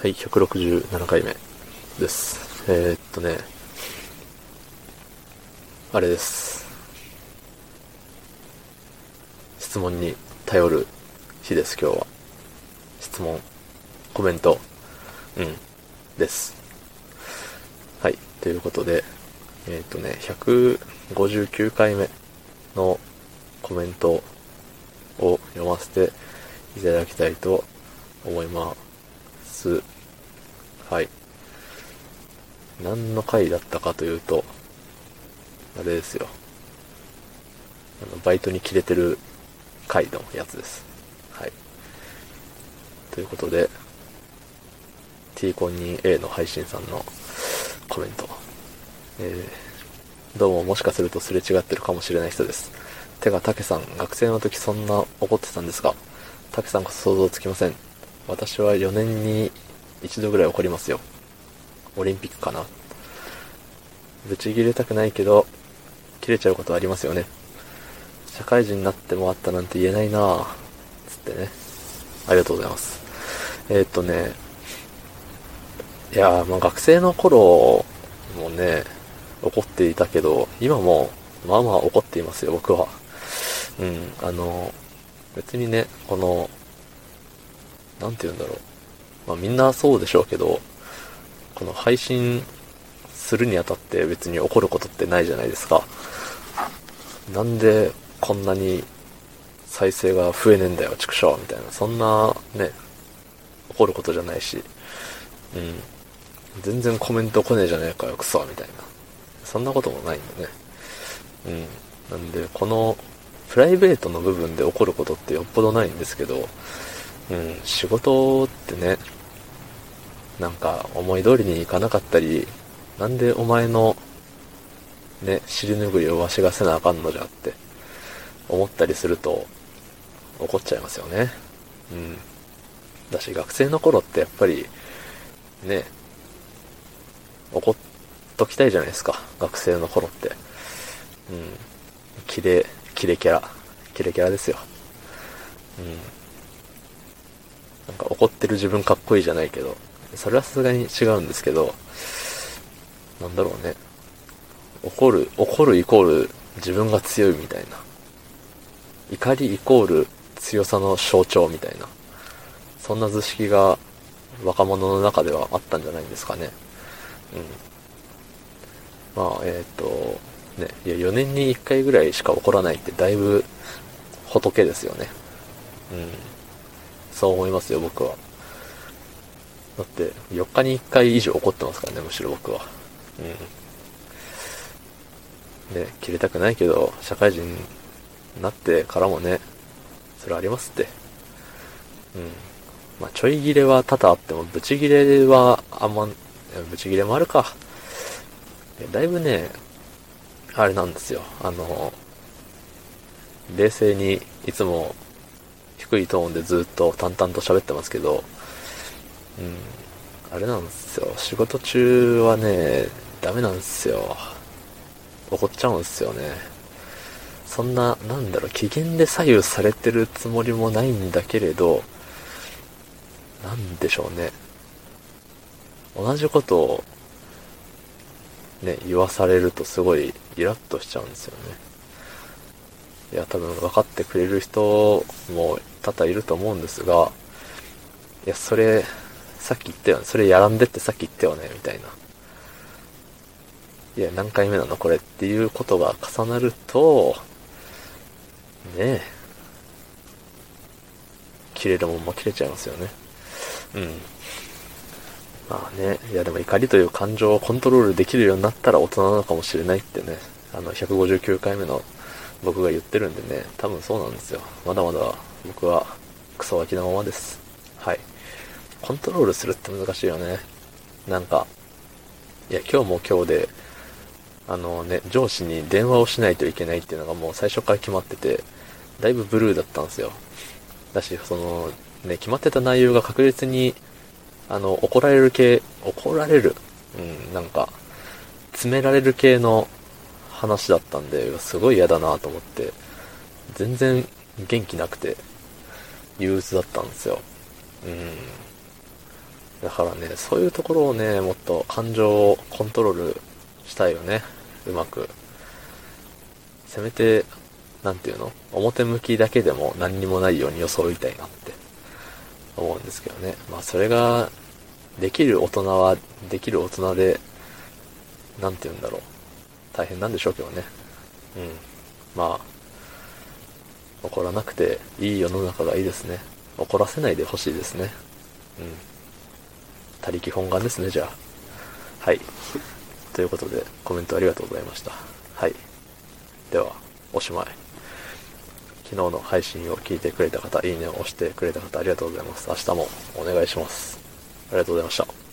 はい、167回目です。えー、っとね、あれです。質問に頼る日です、今日は。質問、コメント、うん、です。はい、ということで、えー、っとね、159回目のコメントを読ませていただきたいと思います。はい。何の回だったかというと、あれですよ。あの、バイトに切れてる回のやつです。はい。ということで、t コンニ A の配信さんのコメント。えー、どうももしかするとすれ違ってるかもしれない人です。てか、たけさん、学生の時そんな怒ってたんですかたけさんこそ想像つきません。私は4年に一度ぐらい怒りますよ。オリンピックかな。ぶち切れたくないけど、切れちゃうことはありますよね。社会人になってもあったなんて言えないなぁ。つってね。ありがとうございます。えー、っとね、いやー、まあ学生の頃もね、怒っていたけど、今も、まあまあ怒っていますよ、僕は。うん、あの、別にね、この、なんて言うんだろう。まあみんなそうでしょうけど、この配信するにあたって別に怒ることってないじゃないですか。なんでこんなに再生が増えねえんだよ、畜生みたいな。そんなね、怒ることじゃないし、うん。全然コメント来ねえじゃねえかよ、クソみたいな。そんなこともないんだね。うん。なんで、このプライベートの部分で起こることってよっぽどないんですけど、うん、仕事ってね、なんか思い通りにいかなかったり、なんでお前のね、尻拭いをわしがせなあかんのじゃって思ったりすると怒っちゃいますよね。うん。だし学生の頃ってやっぱりね、怒っときたいじゃないですか。学生の頃って。うん。キレ、キレキャラ。キレキャラですよ。うん。なんか怒ってる自分かっこいいじゃないけど、それはさすがに違うんですけど、なんだろうね。怒る、怒るイコール自分が強いみたいな。怒りイコール強さの象徴みたいな。そんな図式が若者の中ではあったんじゃないんですかね。うん。まあ、えっ、と、ね、いや、4年に1回ぐらいしか起こらないってだいぶ仏ですよね。うん。そう思いますよ、僕は。だって、4日に1回以上怒ってますからね、むしろ僕は。うん。ね、切れたくないけど、社会人になってからもね、それありますって。うん。まあ、ちょい切れは多々あっても、ブチ切れはあんま、ブチ切れもあるか。だいぶね、あれなんですよ。あの、冷静にいつも低いトーンでずっと淡々と喋ってますけど、うん、あれなんですよ。仕事中はね、ダメなんですよ。怒っちゃうんですよね。そんな、なんだろう、機嫌で左右されてるつもりもないんだけれど、なんでしょうね。同じことを、ね、言わされるとすごいイラッとしちゃうんですよね。いや、多分分かってくれる人も多々いると思うんですが、いや、それ、さっき言ったよね。それやらんでってさっき言ったよね、みたいな。いや、何回目なの？これっていうことが重なると、ねえ、切れるもんも切れちゃいますよね。うん。まあね、いやでも怒りという感情をコントロールできるようになったら大人なのかもしれないってね、あの、159回目の僕が言ってるんでね、多分そうなんですよ。まだまだ僕はクソガキなままです。はい。コントロールするって難しいよね。なんか、いや、今日も今日で、あのね、上司に電話をしないといけないっていうのがもう最初から決まってて、だいぶブルーだったんですよ。だし、その、ね、決まってた内容が確実に、あの、怒られる系、怒られる、うん、なんか、詰められる系の話だったんで、すごい嫌だなと思って、全然元気なくて、憂鬱だったんですよ。うん。だからね、そういうところをね、もっと感情をコントロールしたいよね。うまく。せめて、なんていうの？表向きだけでも何にもないように装いたいなって思うんですけどね。まあそれが、できる大人は、できる大人で、なんて言うんだろう。大変なんでしょうけどね。うん。まあ、怒らなくていい世の中がいいですね。怒らせないでほしいですね。うん。他力本願ですね、じゃあ。はい。ということで、コメントありがとうございました。はい。では、おしまい。昨日の配信を聞いてくれた方、いいねを押してくれた方、ありがとうございます。明日もお願いします。ありがとうございました。